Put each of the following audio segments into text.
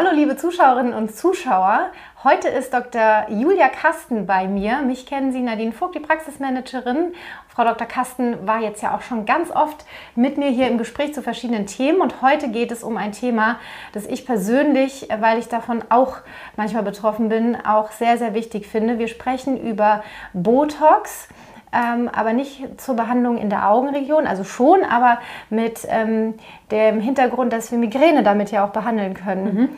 Hallo liebe Zuschauerinnen und Zuschauer. Heute ist Dr. Julia Kasten bei mir. Mich kennen Sie, Nadine Vogt, die Praxismanagerin. Frau Dr. Kasten war jetzt ja auch schon ganz oft mit mir hier im Gespräch zu verschiedenen Themen und heute geht es um ein Thema, das ich persönlich, weil ich davon auch manchmal betroffen bin, auch sehr, sehr wichtig finde. Wir sprechen über Botox ähm, aber nicht zur Behandlung in der Augenregion, also schon, aber mit ähm, dem Hintergrund, dass wir Migräne damit ja auch behandeln können. Mhm.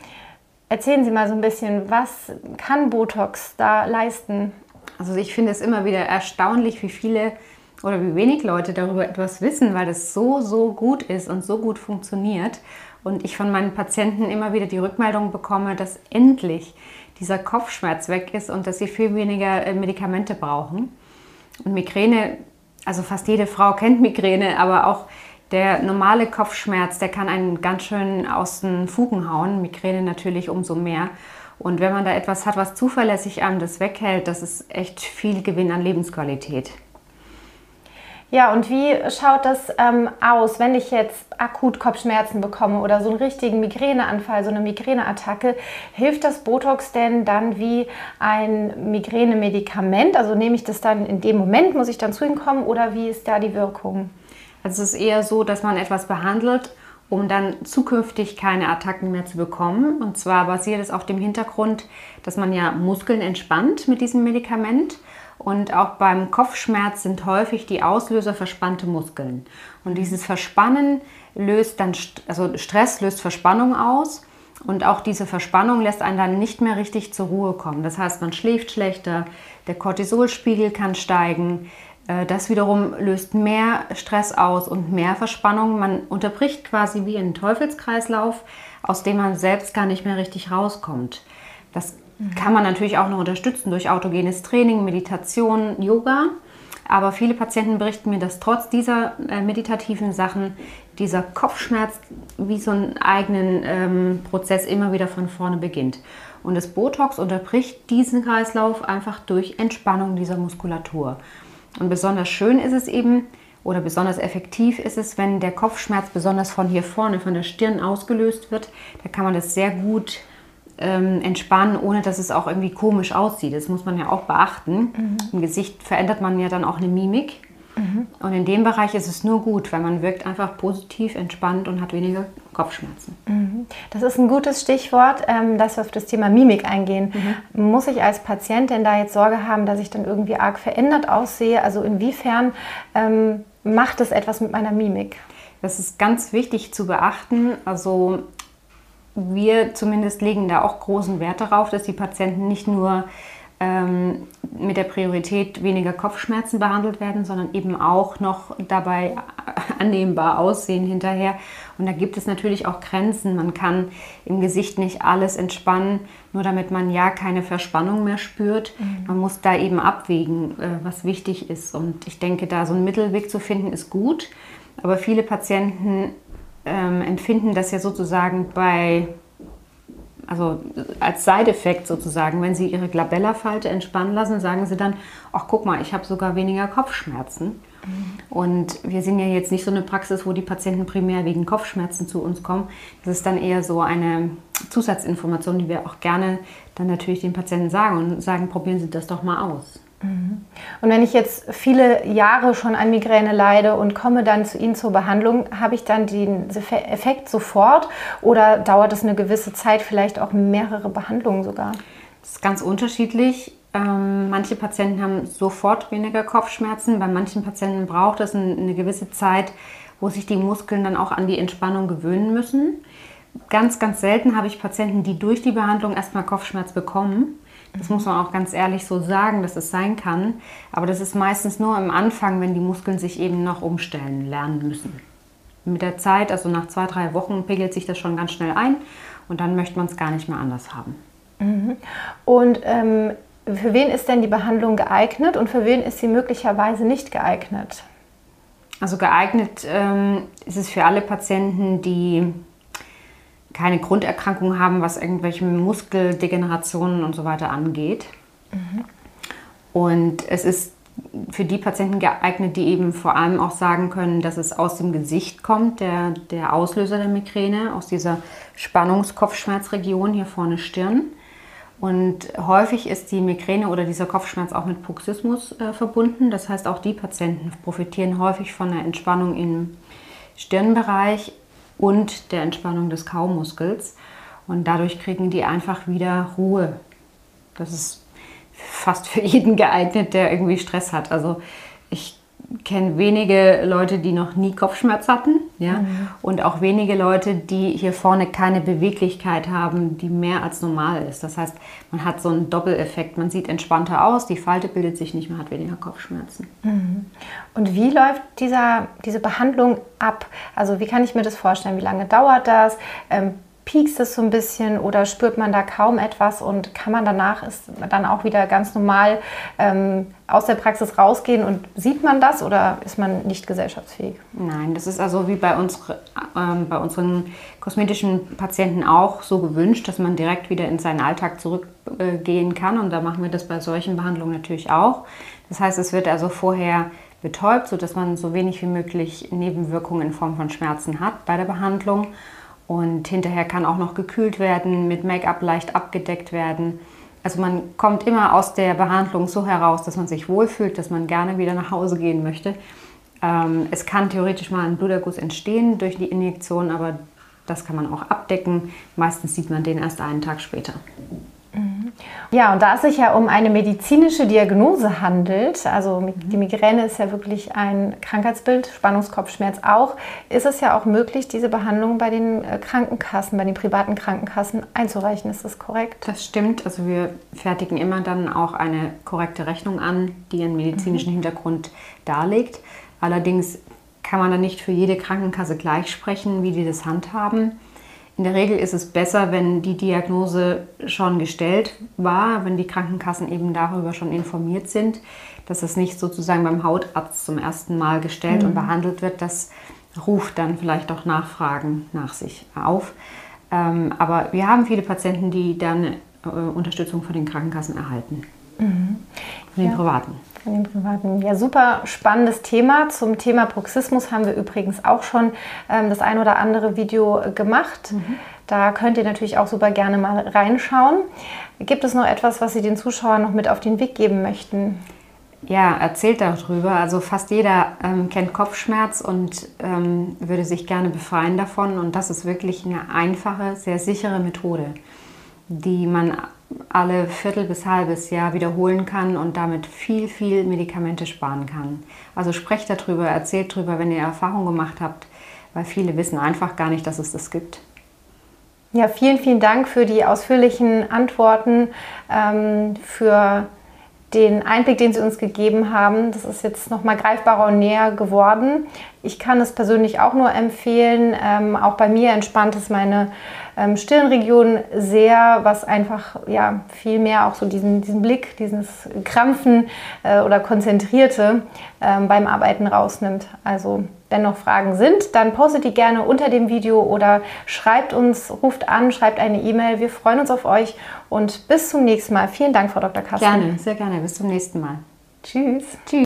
Erzählen Sie mal so ein bisschen, was kann Botox da leisten? Also ich finde es immer wieder erstaunlich, wie viele oder wie wenig Leute darüber etwas wissen, weil das so, so gut ist und so gut funktioniert. Und ich von meinen Patienten immer wieder die Rückmeldung bekomme, dass endlich dieser Kopfschmerz weg ist und dass sie viel weniger äh, Medikamente brauchen. Und Migräne, also fast jede Frau kennt Migräne, aber auch der normale Kopfschmerz, der kann einen ganz schön aus den Fugen hauen. Migräne natürlich umso mehr. Und wenn man da etwas hat, was zuverlässig einem das weghält, das ist echt viel Gewinn an Lebensqualität. Ja, und wie schaut das ähm, aus, wenn ich jetzt akut Kopfschmerzen bekomme oder so einen richtigen Migräneanfall, so eine Migräneattacke? Hilft das Botox denn dann wie ein Migränemedikament? Also nehme ich das dann in dem Moment, muss ich dann zu Ihnen kommen oder wie ist da die Wirkung? Also es ist eher so, dass man etwas behandelt, um dann zukünftig keine Attacken mehr zu bekommen. Und zwar basiert es auf dem Hintergrund, dass man ja Muskeln entspannt mit diesem Medikament. Und auch beim Kopfschmerz sind häufig die Auslöser verspannte Muskeln. Und dieses Verspannen löst dann, also Stress löst Verspannung aus. Und auch diese Verspannung lässt einen dann nicht mehr richtig zur Ruhe kommen. Das heißt, man schläft schlechter, der Cortisolspiegel kann steigen. Äh, das wiederum löst mehr Stress aus und mehr Verspannung. Man unterbricht quasi wie einen Teufelskreislauf, aus dem man selbst gar nicht mehr richtig rauskommt. Das kann man natürlich auch noch unterstützen durch autogenes Training, Meditation, Yoga. Aber viele Patienten berichten mir, dass trotz dieser äh, meditativen Sachen dieser Kopfschmerz wie so einen eigenen ähm, Prozess immer wieder von vorne beginnt. Und das Botox unterbricht diesen Kreislauf einfach durch Entspannung dieser Muskulatur. Und besonders schön ist es eben oder besonders effektiv ist es, wenn der Kopfschmerz besonders von hier vorne, von der Stirn ausgelöst wird. Da kann man das sehr gut ähm, entspannen, ohne dass es auch irgendwie komisch aussieht. Das muss man ja auch beachten. Mhm. Im Gesicht verändert man ja dann auch eine Mimik. Mhm. Und in dem Bereich ist es nur gut, weil man wirkt einfach positiv, entspannt und hat weniger Kopfschmerzen. Mhm. Das ist ein gutes Stichwort, ähm, dass wir auf das Thema Mimik eingehen. Mhm. Muss ich als Patient denn da jetzt Sorge haben, dass ich dann irgendwie arg verändert aussehe? Also inwiefern ähm, macht es etwas mit meiner Mimik? Das ist ganz wichtig zu beachten. Also wir zumindest legen da auch großen Wert darauf, dass die Patienten nicht nur ähm, mit der Priorität weniger Kopfschmerzen behandelt werden, sondern eben auch noch dabei annehmbar aussehen hinterher. Und da gibt es natürlich auch Grenzen. Man kann im Gesicht nicht alles entspannen, nur damit man ja keine Verspannung mehr spürt. Mhm. Man muss da eben abwägen, äh, was wichtig ist. Und ich denke, da so einen Mittelweg zu finden, ist gut. Aber viele Patienten ähm, empfinden das ja sozusagen bei, also als Seideffekt sozusagen, wenn sie ihre Glabella-Falte entspannen lassen, sagen sie dann, ach guck mal, ich habe sogar weniger Kopfschmerzen. Mhm. Und wir sind ja jetzt nicht so eine Praxis, wo die Patienten primär wegen Kopfschmerzen zu uns kommen. Das ist dann eher so eine Zusatzinformation, die wir auch gerne dann natürlich den Patienten sagen und sagen, probieren Sie das doch mal aus. Und wenn ich jetzt viele Jahre schon an Migräne leide und komme dann zu Ihnen zur Behandlung, habe ich dann den Effekt sofort oder dauert es eine gewisse Zeit, vielleicht auch mehrere Behandlungen sogar? Das ist ganz unterschiedlich. Ähm, manche Patienten haben sofort weniger Kopfschmerzen, bei manchen Patienten braucht es eine gewisse Zeit, wo sich die Muskeln dann auch an die Entspannung gewöhnen müssen. Ganz, ganz selten habe ich Patienten, die durch die Behandlung erstmal Kopfschmerz bekommen das muss man auch ganz ehrlich so sagen, dass es sein kann. Aber das ist meistens nur am Anfang, wenn die Muskeln sich eben noch umstellen lernen müssen. Mit der Zeit, also nach zwei, drei Wochen, pegelt sich das schon ganz schnell ein und dann möchte man es gar nicht mehr anders haben. Mhm. Und ähm, für wen ist denn die Behandlung geeignet und für wen ist sie möglicherweise nicht geeignet? Also geeignet ähm, ist es für alle Patienten, die keine Grunderkrankung haben, was irgendwelche Muskeldegenerationen und so weiter angeht. Mhm. Und es ist für die Patienten geeignet, die eben vor allem auch sagen können, dass es aus dem Gesicht kommt, der, der Auslöser der Migräne, aus dieser Spannungskopfschmerzregion hier vorne Stirn. Und häufig ist die Migräne oder dieser Kopfschmerz auch mit Bruxismus äh, verbunden. Das heißt, auch die Patienten profitieren häufig von der Entspannung im Stirnbereich und der Entspannung des Kaumuskels. Und dadurch kriegen die einfach wieder Ruhe. Das ist fast für jeden geeignet, der irgendwie Stress hat. Also ich kenne wenige Leute, die noch nie Kopfschmerz hatten, ja, mhm. und auch wenige Leute, die hier vorne keine Beweglichkeit haben, die mehr als normal ist. Das heißt, man hat so einen Doppeleffekt. Man sieht entspannter aus, die Falte bildet sich nicht, man hat weniger Kopfschmerzen. Mhm. Und wie läuft dieser, diese Behandlung ab? Also wie kann ich mir das vorstellen? Wie lange dauert das? Ähm, piekst es so ein bisschen oder spürt man da kaum etwas und kann man danach ist dann auch wieder ganz normal ähm, aus der Praxis rausgehen und sieht man das oder ist man nicht gesellschaftsfähig? Nein, das ist also wie bei, unsere, ähm, bei unseren kosmetischen Patienten auch so gewünscht, dass man direkt wieder in seinen Alltag zurückgehen äh, kann und da machen wir das bei solchen Behandlungen natürlich auch. Das heißt, es wird also vorher betäubt, sodass man so wenig wie möglich Nebenwirkungen in Form von Schmerzen hat bei der Behandlung. Und hinterher kann auch noch gekühlt werden, mit Make-up leicht abgedeckt werden. Also man kommt immer aus der Behandlung so heraus, dass man sich wohlfühlt, dass man gerne wieder nach Hause gehen möchte. Ähm, es kann theoretisch mal ein Bluterguss entstehen durch die Injektion, aber das kann man auch abdecken. Meistens sieht man den erst einen Tag später. Ja, und da es sich ja um eine medizinische Diagnose handelt, also die Migräne ist ja wirklich ein Krankheitsbild, Spannungskopfschmerz auch, ist es ja auch möglich, diese Behandlung bei den äh, Krankenkassen, bei den privaten Krankenkassen einzureichen. Ist das korrekt? Das stimmt. Also wir fertigen immer dann auch eine korrekte Rechnung an, die einen medizinischen mhm. Hintergrund darlegt. Allerdings kann man dann nicht für jede Krankenkasse gleich sprechen, wie die das handhaben. In der Regel ist es besser, wenn die Diagnose schon gestellt war, wenn die Krankenkassen eben darüber schon informiert sind, dass es nicht sozusagen beim Hautarzt zum ersten Mal gestellt mhm. und behandelt wird. Das ruft dann vielleicht auch Nachfragen nach sich auf. Ähm, aber wir haben viele Patienten, die dann äh, Unterstützung von den Krankenkassen erhalten. Mhm. Von den ja. privaten. Von den privaten. Ja, super spannendes Thema. Zum Thema Bruxismus haben wir übrigens auch schon ähm, das ein oder andere Video gemacht. Mhm. Da könnt ihr natürlich auch super gerne mal reinschauen. Gibt es noch etwas, was Sie den Zuschauern noch mit auf den Weg geben möchten? Ja, erzählt darüber. Also fast jeder ähm, kennt Kopfschmerz und ähm, würde sich gerne befreien davon. Und das ist wirklich eine einfache, sehr sichere Methode, die man alle Viertel bis halbes Jahr wiederholen kann und damit viel, viel Medikamente sparen kann. Also sprecht darüber, erzählt darüber, wenn ihr Erfahrung gemacht habt, weil viele wissen einfach gar nicht, dass es das gibt. Ja, vielen, vielen Dank für die ausführlichen Antworten, ähm, für den Einblick, den Sie uns gegeben haben. Das ist jetzt noch mal greifbarer und näher geworden. Ich kann es persönlich auch nur empfehlen. Ähm, auch bei mir entspannt es meine ähm, Stirnregion sehr, was einfach ja viel mehr auch so diesen, diesen Blick, dieses Krampfen äh, oder Konzentrierte ähm, beim Arbeiten rausnimmt. Also wenn noch Fragen sind, dann postet die gerne unter dem Video oder schreibt uns, ruft an, schreibt eine E-Mail. Wir freuen uns auf euch und bis zum nächsten Mal. Vielen Dank, Frau Dr. Kasten. Gerne, sehr gerne. Bis zum nächsten Mal. Tschüss. Tschüss.